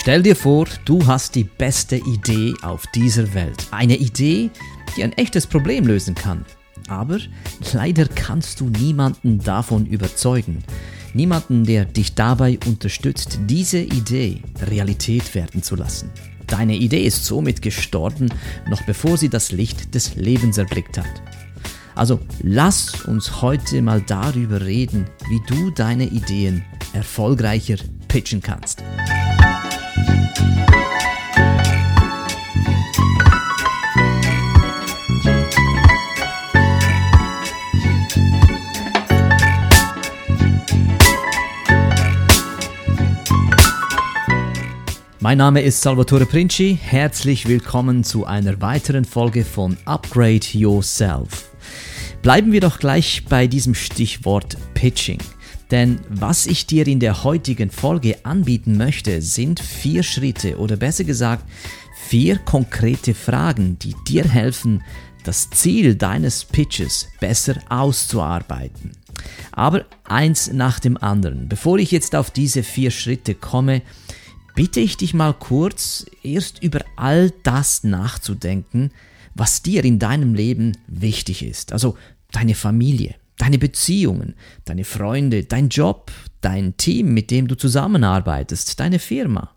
Stell dir vor, du hast die beste Idee auf dieser Welt. Eine Idee, die ein echtes Problem lösen kann. Aber leider kannst du niemanden davon überzeugen. Niemanden, der dich dabei unterstützt, diese Idee Realität werden zu lassen. Deine Idee ist somit gestorben, noch bevor sie das Licht des Lebens erblickt hat. Also lass uns heute mal darüber reden, wie du deine Ideen erfolgreicher pitchen kannst. Mein Name ist Salvatore Princi. Herzlich willkommen zu einer weiteren Folge von Upgrade Yourself. Bleiben wir doch gleich bei diesem Stichwort Pitching. Denn was ich dir in der heutigen Folge anbieten möchte, sind vier Schritte oder besser gesagt vier konkrete Fragen, die dir helfen, das Ziel deines Pitches besser auszuarbeiten. Aber eins nach dem anderen. Bevor ich jetzt auf diese vier Schritte komme, bitte ich dich mal kurz erst über all das nachzudenken, was dir in deinem Leben wichtig ist. Also deine Familie, deine Beziehungen, deine Freunde, dein Job, dein Team, mit dem du zusammenarbeitest, deine Firma.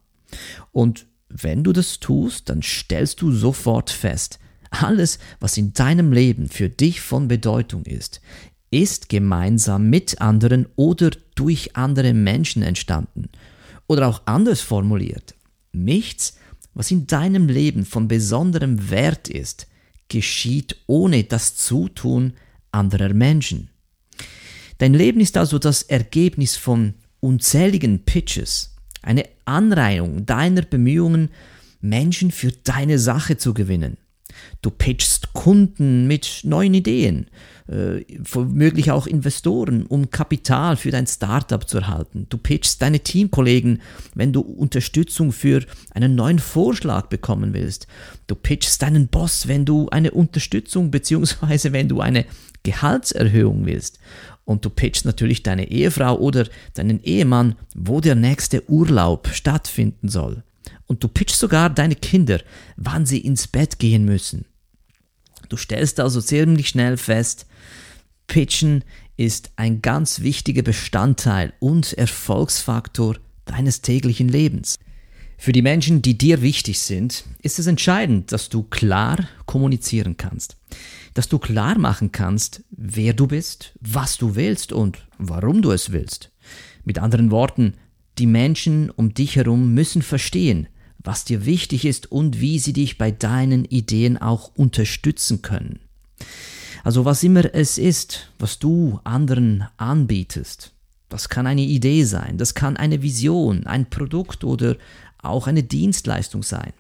Und wenn du das tust, dann stellst du sofort fest, alles, was in deinem Leben für dich von Bedeutung ist, ist gemeinsam mit anderen oder durch andere Menschen entstanden oder auch anders formuliert, nichts, was in deinem Leben von besonderem Wert ist, geschieht ohne das Zutun anderer Menschen. Dein Leben ist also das Ergebnis von unzähligen Pitches, eine Anreihung deiner Bemühungen, Menschen für deine Sache zu gewinnen. Du pitchst Kunden mit neuen Ideen, äh, womöglich auch Investoren, um Kapital für dein Startup zu erhalten. Du pitchst deine Teamkollegen, wenn du Unterstützung für einen neuen Vorschlag bekommen willst. Du pitchst deinen Boss, wenn du eine Unterstützung bzw. wenn du eine Gehaltserhöhung willst. Und du pitchst natürlich deine Ehefrau oder deinen Ehemann, wo der nächste Urlaub stattfinden soll. Und du pitchst sogar deine Kinder, wann sie ins Bett gehen müssen. Du stellst also ziemlich schnell fest, Pitchen ist ein ganz wichtiger Bestandteil und Erfolgsfaktor deines täglichen Lebens. Für die Menschen, die dir wichtig sind, ist es entscheidend, dass du klar kommunizieren kannst. Dass du klar machen kannst, wer du bist, was du willst und warum du es willst. Mit anderen Worten, die Menschen um dich herum müssen verstehen, was dir wichtig ist und wie sie dich bei deinen Ideen auch unterstützen können. Also was immer es ist, was du anderen anbietest, das kann eine Idee sein, das kann eine Vision, ein Produkt oder auch eine Dienstleistung sein.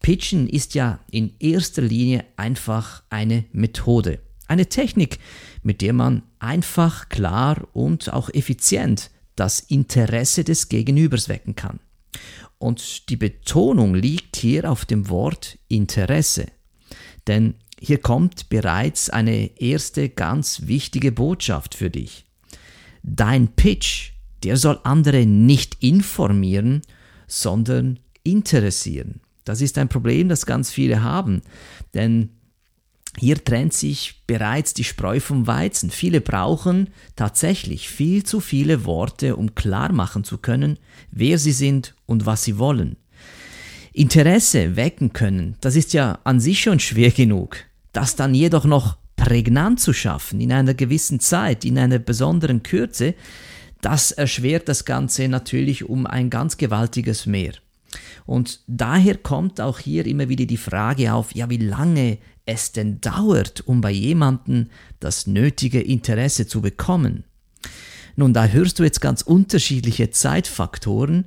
Pitchen ist ja in erster Linie einfach eine Methode, eine Technik, mit der man einfach, klar und auch effizient das Interesse des Gegenübers wecken kann. Und die Betonung liegt hier auf dem Wort Interesse. Denn hier kommt bereits eine erste ganz wichtige Botschaft für dich. Dein Pitch, der soll andere nicht informieren, sondern interessieren. Das ist ein Problem, das ganz viele haben, denn hier trennt sich bereits die Spreu vom Weizen. Viele brauchen tatsächlich viel zu viele Worte, um klar machen zu können, wer sie sind und was sie wollen. Interesse wecken können, das ist ja an sich schon schwer genug. Das dann jedoch noch prägnant zu schaffen, in einer gewissen Zeit, in einer besonderen Kürze, das erschwert das Ganze natürlich um ein ganz gewaltiges Mehr. Und daher kommt auch hier immer wieder die Frage auf, ja, wie lange es denn dauert, um bei jemandem das nötige Interesse zu bekommen. Nun, da hörst du jetzt ganz unterschiedliche Zeitfaktoren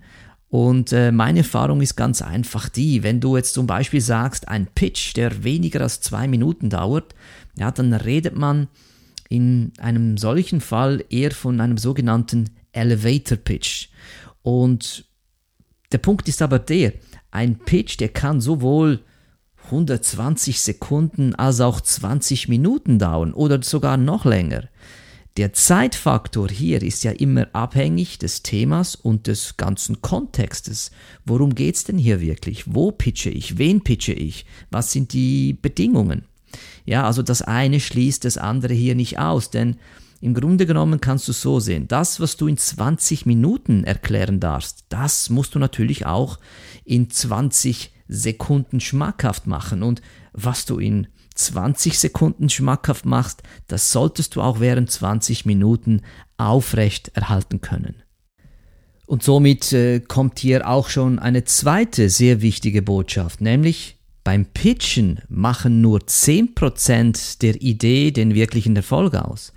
und äh, meine Erfahrung ist ganz einfach die, wenn du jetzt zum Beispiel sagst, ein Pitch, der weniger als zwei Minuten dauert, ja, dann redet man in einem solchen Fall eher von einem sogenannten Elevator Pitch. Und der Punkt ist aber der, ein Pitch, der kann sowohl 120 Sekunden als auch 20 Minuten dauern oder sogar noch länger. Der Zeitfaktor hier ist ja immer abhängig des Themas und des ganzen Kontextes. Worum geht es denn hier wirklich? Wo pitche ich? Wen pitche ich? Was sind die Bedingungen? Ja, also das eine schließt das andere hier nicht aus, denn im Grunde genommen kannst du so sehen, das, was du in 20 Minuten erklären darfst, das musst du natürlich auch in 20 Sekunden schmackhaft machen. Und was du in 20 Sekunden schmackhaft machst, das solltest du auch während 20 Minuten aufrecht erhalten können. Und somit äh, kommt hier auch schon eine zweite sehr wichtige Botschaft, nämlich beim Pitchen machen nur 10% der Idee den wirklichen Erfolg aus.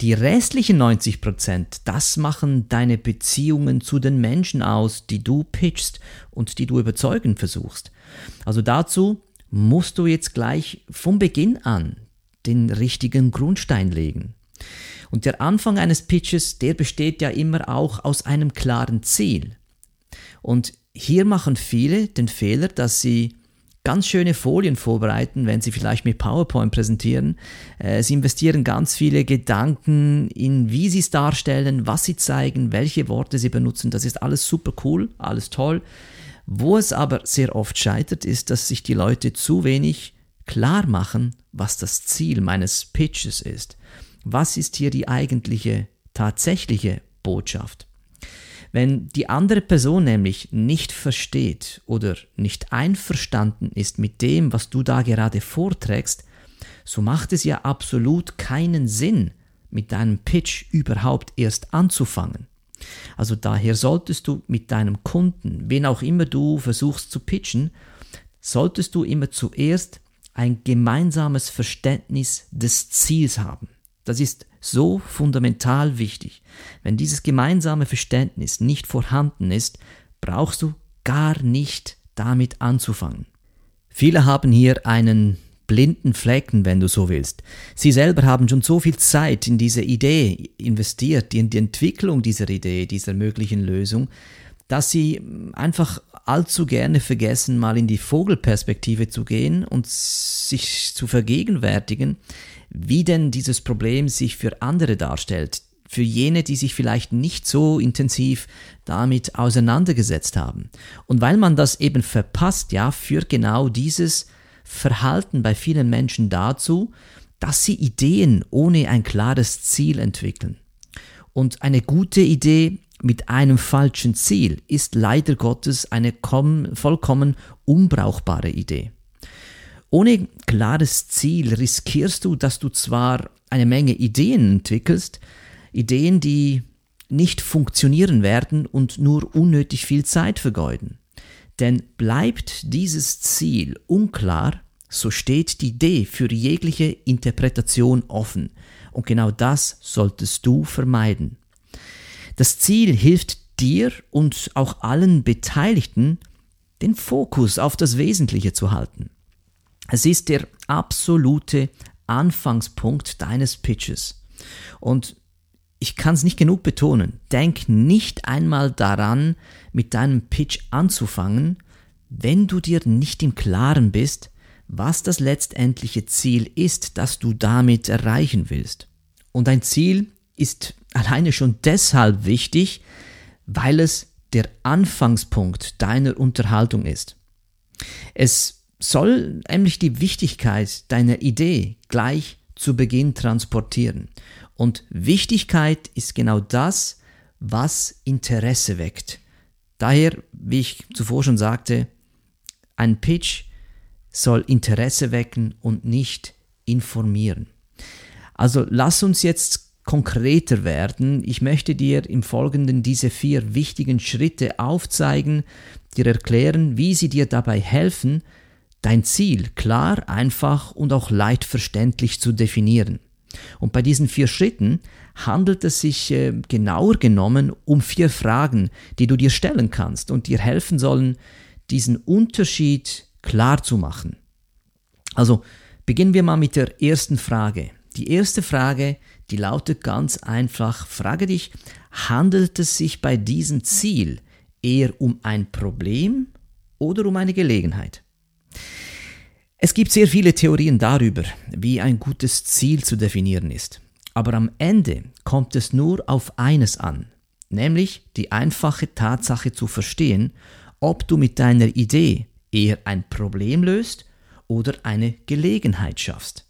Die restlichen 90%, das machen deine Beziehungen zu den Menschen aus, die du pitchst und die du überzeugen versuchst. Also dazu musst du jetzt gleich vom Beginn an den richtigen Grundstein legen. Und der Anfang eines Pitches, der besteht ja immer auch aus einem klaren Ziel. Und hier machen viele den Fehler, dass sie ganz schöne Folien vorbereiten, wenn sie vielleicht mit PowerPoint präsentieren. Äh, sie investieren ganz viele Gedanken in, wie sie es darstellen, was sie zeigen, welche Worte sie benutzen. Das ist alles super cool, alles toll. Wo es aber sehr oft scheitert, ist, dass sich die Leute zu wenig klar machen, was das Ziel meines Pitches ist. Was ist hier die eigentliche, tatsächliche Botschaft? Wenn die andere Person nämlich nicht versteht oder nicht einverstanden ist mit dem, was du da gerade vorträgst, so macht es ja absolut keinen Sinn, mit deinem Pitch überhaupt erst anzufangen. Also daher solltest du mit deinem Kunden, wen auch immer du versuchst zu pitchen, solltest du immer zuerst ein gemeinsames Verständnis des Ziels haben. Das ist so fundamental wichtig. Wenn dieses gemeinsame Verständnis nicht vorhanden ist, brauchst du gar nicht damit anzufangen. Viele haben hier einen blinden Flecken, wenn du so willst. Sie selber haben schon so viel Zeit in diese Idee investiert, in die Entwicklung dieser Idee, dieser möglichen Lösung, dass sie einfach allzu gerne vergessen, mal in die Vogelperspektive zu gehen und sich zu vergegenwärtigen, wie denn dieses Problem sich für andere darstellt, für jene, die sich vielleicht nicht so intensiv damit auseinandergesetzt haben. Und weil man das eben verpasst, ja, führt genau dieses Verhalten bei vielen Menschen dazu, dass sie Ideen ohne ein klares Ziel entwickeln. Und eine gute Idee mit einem falschen Ziel ist leider Gottes eine vollkommen unbrauchbare Idee. Ohne klares Ziel riskierst du, dass du zwar eine Menge Ideen entwickelst, Ideen, die nicht funktionieren werden und nur unnötig viel Zeit vergeuden. Denn bleibt dieses Ziel unklar, so steht die Idee für jegliche Interpretation offen. Und genau das solltest du vermeiden. Das Ziel hilft dir und auch allen Beteiligten, den Fokus auf das Wesentliche zu halten. Es ist der absolute Anfangspunkt deines Pitches. Und ich kann es nicht genug betonen, denk nicht einmal daran, mit deinem Pitch anzufangen, wenn du dir nicht im Klaren bist, was das letztendliche Ziel ist, das du damit erreichen willst. Und ein Ziel ist alleine schon deshalb wichtig, weil es der Anfangspunkt deiner Unterhaltung ist. Es soll nämlich die Wichtigkeit deiner Idee gleich zu Beginn transportieren. Und Wichtigkeit ist genau das, was Interesse weckt. Daher, wie ich zuvor schon sagte, ein Pitch soll Interesse wecken und nicht informieren. Also lass uns jetzt konkreter werden. Ich möchte dir im Folgenden diese vier wichtigen Schritte aufzeigen, dir erklären, wie sie dir dabei helfen, dein Ziel klar, einfach und auch leicht verständlich zu definieren. Und bei diesen vier Schritten handelt es sich äh, genauer genommen um vier Fragen, die du dir stellen kannst und dir helfen sollen, diesen Unterschied klar zu machen. Also beginnen wir mal mit der ersten Frage. Die erste Frage, die lautet ganz einfach, frage dich, handelt es sich bei diesem Ziel eher um ein Problem oder um eine Gelegenheit? Es gibt sehr viele Theorien darüber, wie ein gutes Ziel zu definieren ist. Aber am Ende kommt es nur auf eines an, nämlich die einfache Tatsache zu verstehen, ob du mit deiner Idee eher ein Problem löst oder eine Gelegenheit schaffst.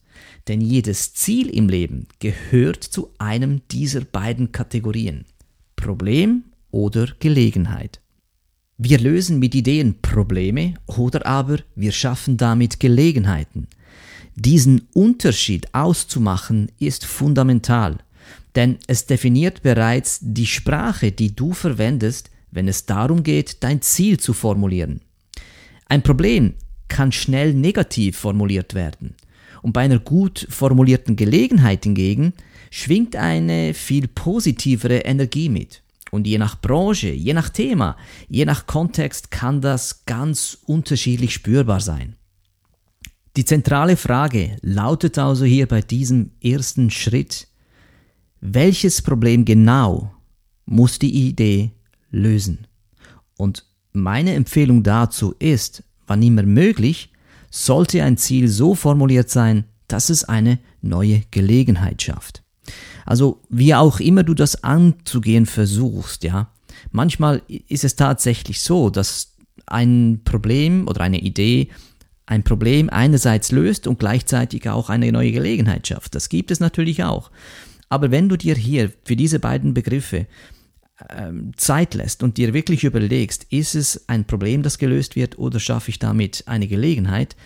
Denn jedes Ziel im Leben gehört zu einem dieser beiden Kategorien. Problem oder Gelegenheit. Wir lösen mit Ideen Probleme oder aber wir schaffen damit Gelegenheiten. Diesen Unterschied auszumachen ist fundamental, denn es definiert bereits die Sprache, die du verwendest, wenn es darum geht, dein Ziel zu formulieren. Ein Problem kann schnell negativ formuliert werden. Und bei einer gut formulierten Gelegenheit hingegen schwingt eine viel positivere Energie mit. Und je nach Branche, je nach Thema, je nach Kontext kann das ganz unterschiedlich spürbar sein. Die zentrale Frage lautet also hier bei diesem ersten Schritt, welches Problem genau muss die Idee lösen? Und meine Empfehlung dazu ist, wann immer möglich, sollte ein Ziel so formuliert sein, dass es eine neue Gelegenheit schafft. Also wie auch immer du das anzugehen versuchst, ja, manchmal ist es tatsächlich so, dass ein Problem oder eine Idee ein Problem einerseits löst und gleichzeitig auch eine neue Gelegenheit schafft. Das gibt es natürlich auch. Aber wenn du dir hier für diese beiden Begriffe ähm, Zeit lässt und dir wirklich überlegst, ist es ein Problem, das gelöst wird oder schaffe ich damit eine Gelegenheit,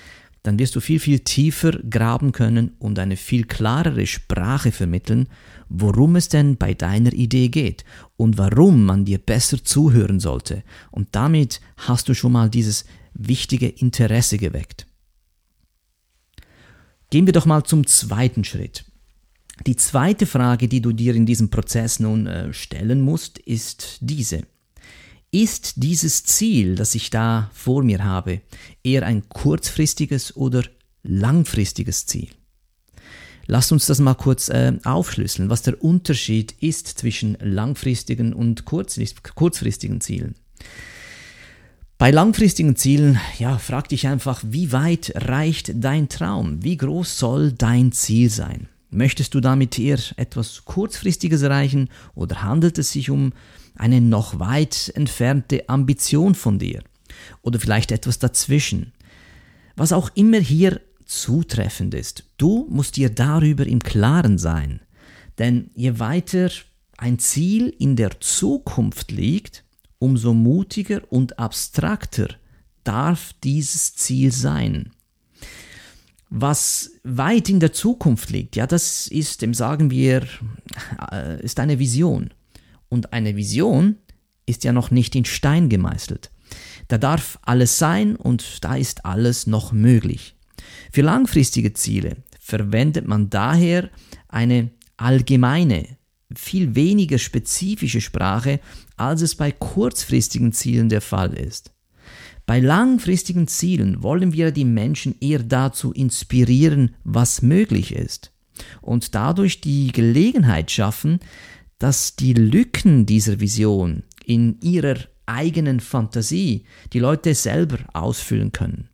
dann wirst du viel, viel tiefer graben können und eine viel klarere Sprache vermitteln, worum es denn bei deiner Idee geht und warum man dir besser zuhören sollte. Und damit hast du schon mal dieses wichtige Interesse geweckt. Gehen wir doch mal zum zweiten Schritt. Die zweite Frage, die du dir in diesem Prozess nun äh, stellen musst, ist diese. Ist dieses Ziel, das ich da vor mir habe, eher ein kurzfristiges oder langfristiges Ziel? Lass uns das mal kurz äh, aufschlüsseln, was der Unterschied ist zwischen langfristigen und kurzfristigen Zielen. Bei langfristigen Zielen, ja, frag dich einfach, wie weit reicht dein Traum? Wie groß soll dein Ziel sein? Möchtest du damit eher etwas Kurzfristiges erreichen oder handelt es sich um eine noch weit entfernte Ambition von dir? Oder vielleicht etwas dazwischen? Was auch immer hier zutreffend ist, du musst dir darüber im Klaren sein. Denn je weiter ein Ziel in der Zukunft liegt, umso mutiger und abstrakter darf dieses Ziel sein. Was weit in der Zukunft liegt, ja, das ist, dem sagen wir, äh, ist eine Vision. Und eine Vision ist ja noch nicht in Stein gemeißelt. Da darf alles sein und da ist alles noch möglich. Für langfristige Ziele verwendet man daher eine allgemeine, viel weniger spezifische Sprache, als es bei kurzfristigen Zielen der Fall ist. Bei langfristigen Zielen wollen wir die Menschen eher dazu inspirieren, was möglich ist und dadurch die Gelegenheit schaffen, dass die Lücken dieser Vision in ihrer eigenen Fantasie die Leute selber ausfüllen können.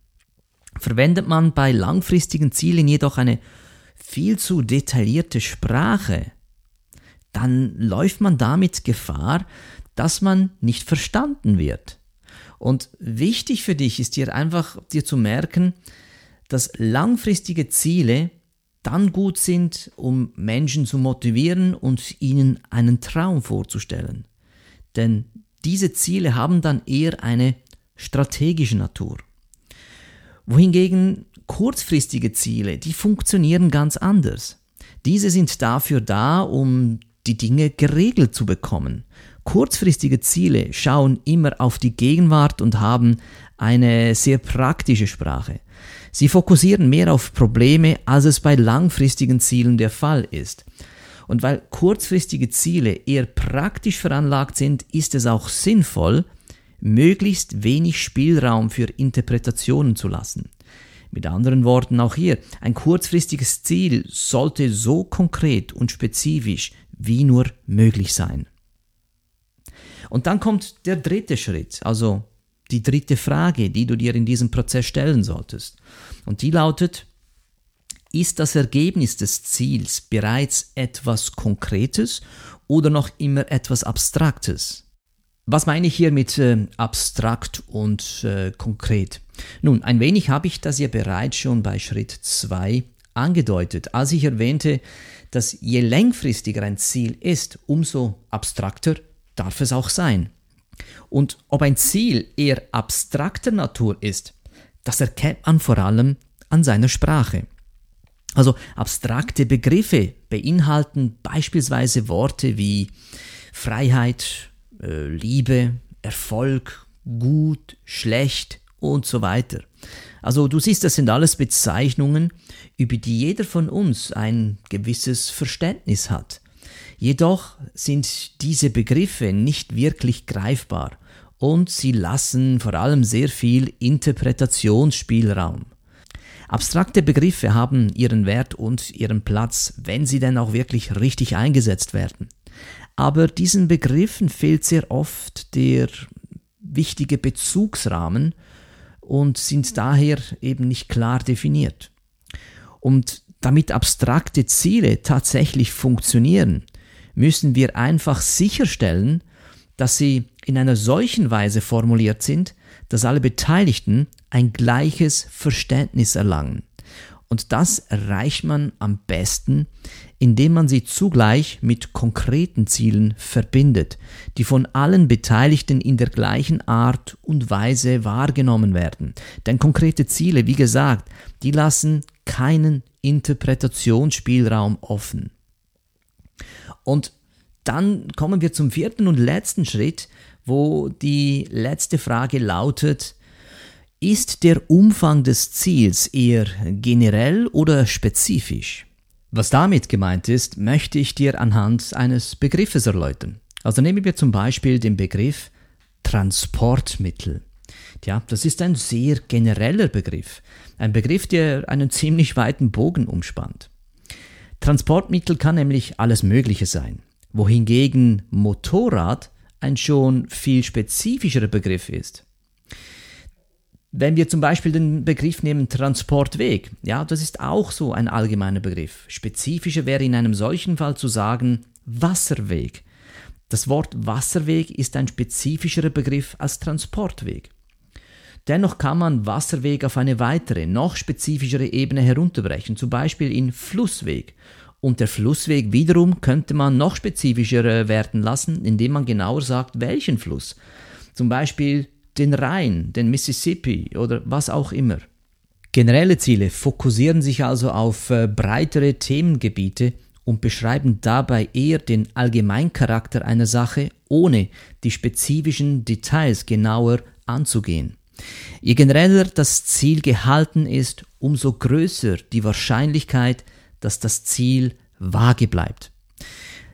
Verwendet man bei langfristigen Zielen jedoch eine viel zu detaillierte Sprache, dann läuft man damit Gefahr, dass man nicht verstanden wird. Und wichtig für dich ist dir einfach dir zu merken, dass langfristige Ziele dann gut sind, um Menschen zu motivieren und ihnen einen Traum vorzustellen. Denn diese Ziele haben dann eher eine strategische Natur. Wohingegen kurzfristige Ziele, die funktionieren ganz anders. Diese sind dafür da, um die Dinge geregelt zu bekommen. Kurzfristige Ziele schauen immer auf die Gegenwart und haben eine sehr praktische Sprache. Sie fokussieren mehr auf Probleme, als es bei langfristigen Zielen der Fall ist. Und weil kurzfristige Ziele eher praktisch veranlagt sind, ist es auch sinnvoll, möglichst wenig Spielraum für Interpretationen zu lassen. Mit anderen Worten auch hier, ein kurzfristiges Ziel sollte so konkret und spezifisch wie nur möglich sein. Und dann kommt der dritte Schritt, also die dritte Frage, die du dir in diesem Prozess stellen solltest. Und die lautet, Ist das Ergebnis des Ziels bereits etwas Konkretes oder noch immer etwas Abstraktes? Was meine ich hier mit äh, abstrakt und äh, konkret? Nun, ein wenig habe ich das ja bereits schon bei Schritt 2 angedeutet, als ich erwähnte, dass je längfristiger ein Ziel ist, umso abstrakter darf es auch sein. Und ob ein Ziel eher abstrakter Natur ist, das erkennt man vor allem an seiner Sprache. Also abstrakte Begriffe beinhalten beispielsweise Worte wie Freiheit, äh, Liebe, Erfolg, gut, schlecht und so weiter. Also du siehst, das sind alles Bezeichnungen, über die jeder von uns ein gewisses Verständnis hat. Jedoch sind diese Begriffe nicht wirklich greifbar und sie lassen vor allem sehr viel Interpretationsspielraum. Abstrakte Begriffe haben ihren Wert und ihren Platz, wenn sie denn auch wirklich richtig eingesetzt werden. Aber diesen Begriffen fehlt sehr oft der wichtige Bezugsrahmen und sind daher eben nicht klar definiert. Und damit abstrakte Ziele tatsächlich funktionieren, müssen wir einfach sicherstellen, dass sie in einer solchen Weise formuliert sind, dass alle Beteiligten ein gleiches Verständnis erlangen. Und das erreicht man am besten, indem man sie zugleich mit konkreten Zielen verbindet, die von allen Beteiligten in der gleichen Art und Weise wahrgenommen werden. Denn konkrete Ziele, wie gesagt, die lassen keinen Interpretationsspielraum offen. Und dann kommen wir zum vierten und letzten Schritt, wo die letzte Frage lautet, ist der Umfang des Ziels eher generell oder spezifisch? Was damit gemeint ist, möchte ich dir anhand eines Begriffes erläutern. Also nehmen wir zum Beispiel den Begriff Transportmittel. Tja, das ist ein sehr genereller Begriff. Ein Begriff, der einen ziemlich weiten Bogen umspannt. Transportmittel kann nämlich alles Mögliche sein, wohingegen Motorrad ein schon viel spezifischerer Begriff ist. Wenn wir zum Beispiel den Begriff nehmen Transportweg, ja, das ist auch so ein allgemeiner Begriff. Spezifischer wäre in einem solchen Fall zu sagen Wasserweg. Das Wort Wasserweg ist ein spezifischerer Begriff als Transportweg. Dennoch kann man Wasserweg auf eine weitere, noch spezifischere Ebene herunterbrechen, zum Beispiel in Flussweg. Und der Flussweg wiederum könnte man noch spezifischer werden lassen, indem man genauer sagt, welchen Fluss. Zum Beispiel den Rhein, den Mississippi oder was auch immer. Generelle Ziele fokussieren sich also auf äh, breitere Themengebiete und beschreiben dabei eher den Allgemeincharakter einer Sache, ohne die spezifischen Details genauer anzugehen. Je genereller das Ziel gehalten ist, umso größer die Wahrscheinlichkeit, dass das Ziel vage bleibt.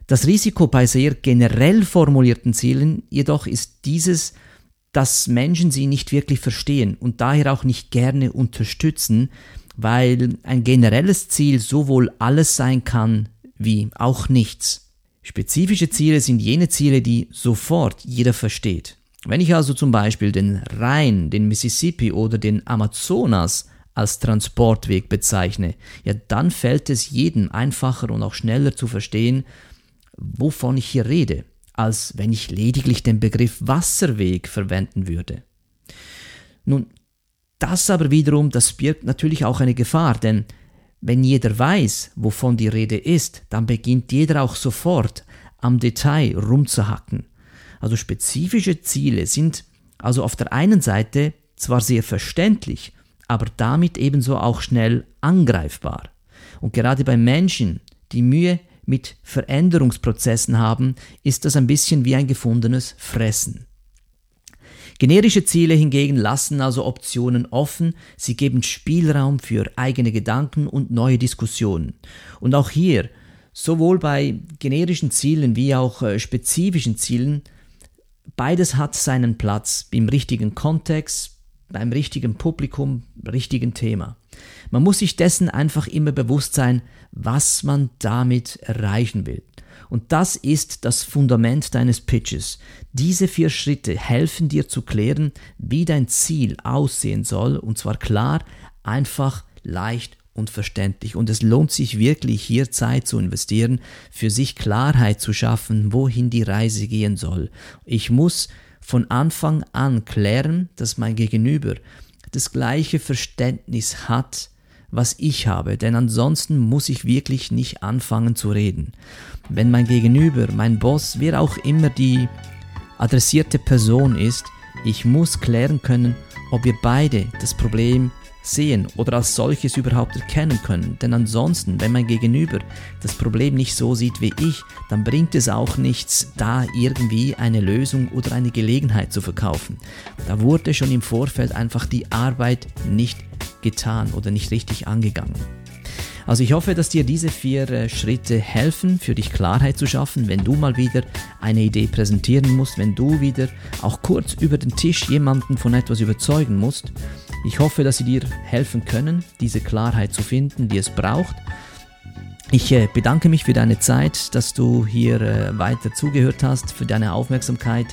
Das Risiko bei sehr generell formulierten Zielen jedoch ist dieses, dass Menschen sie nicht wirklich verstehen und daher auch nicht gerne unterstützen, weil ein generelles Ziel sowohl alles sein kann wie auch nichts. Spezifische Ziele sind jene Ziele, die sofort jeder versteht. Wenn ich also zum Beispiel den Rhein, den Mississippi oder den Amazonas als Transportweg bezeichne, ja dann fällt es jedem einfacher und auch schneller zu verstehen, wovon ich hier rede als wenn ich lediglich den Begriff Wasserweg verwenden würde. Nun, das aber wiederum, das birgt natürlich auch eine Gefahr, denn wenn jeder weiß, wovon die Rede ist, dann beginnt jeder auch sofort am Detail rumzuhacken. Also spezifische Ziele sind also auf der einen Seite zwar sehr verständlich, aber damit ebenso auch schnell angreifbar. Und gerade bei Menschen, die Mühe mit Veränderungsprozessen haben, ist das ein bisschen wie ein gefundenes Fressen. Generische Ziele hingegen lassen also Optionen offen, sie geben Spielraum für eigene Gedanken und neue Diskussionen. Und auch hier, sowohl bei generischen Zielen wie auch äh, spezifischen Zielen, beides hat seinen Platz im richtigen Kontext, beim richtigen Publikum, richtigen Thema. Man muss sich dessen einfach immer bewusst sein, was man damit erreichen will. Und das ist das Fundament deines Pitches. Diese vier Schritte helfen dir zu klären, wie dein Ziel aussehen soll, und zwar klar, einfach, leicht und verständlich und es lohnt sich wirklich hier Zeit zu investieren, für sich Klarheit zu schaffen, wohin die Reise gehen soll. Ich muss von Anfang an klären, dass mein Gegenüber das gleiche Verständnis hat, was ich habe, denn ansonsten muss ich wirklich nicht anfangen zu reden. Wenn mein Gegenüber, mein Boss, wer auch immer die adressierte Person ist, ich muss klären können, ob wir beide das Problem sehen oder als solches überhaupt erkennen können. Denn ansonsten, wenn mein Gegenüber das Problem nicht so sieht wie ich, dann bringt es auch nichts, da irgendwie eine Lösung oder eine Gelegenheit zu verkaufen. Da wurde schon im Vorfeld einfach die Arbeit nicht getan oder nicht richtig angegangen. Also ich hoffe, dass dir diese vier äh, Schritte helfen, für dich Klarheit zu schaffen, wenn du mal wieder eine Idee präsentieren musst, wenn du wieder auch kurz über den Tisch jemanden von etwas überzeugen musst. Ich hoffe, dass sie dir helfen können, diese Klarheit zu finden, die es braucht. Ich äh, bedanke mich für deine Zeit, dass du hier äh, weiter zugehört hast, für deine Aufmerksamkeit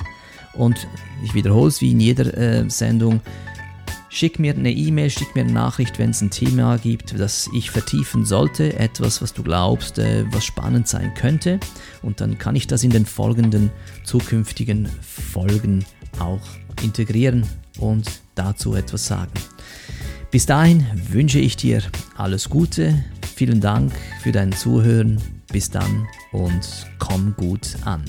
und ich wiederhole es wie in jeder Sendung. Schick mir eine E-Mail, schick mir eine Nachricht, wenn es ein Thema gibt, das ich vertiefen sollte, etwas, was du glaubst, äh, was spannend sein könnte. Und dann kann ich das in den folgenden zukünftigen Folgen auch integrieren und dazu etwas sagen. Bis dahin wünsche ich dir alles Gute, vielen Dank für dein Zuhören, bis dann und komm gut an.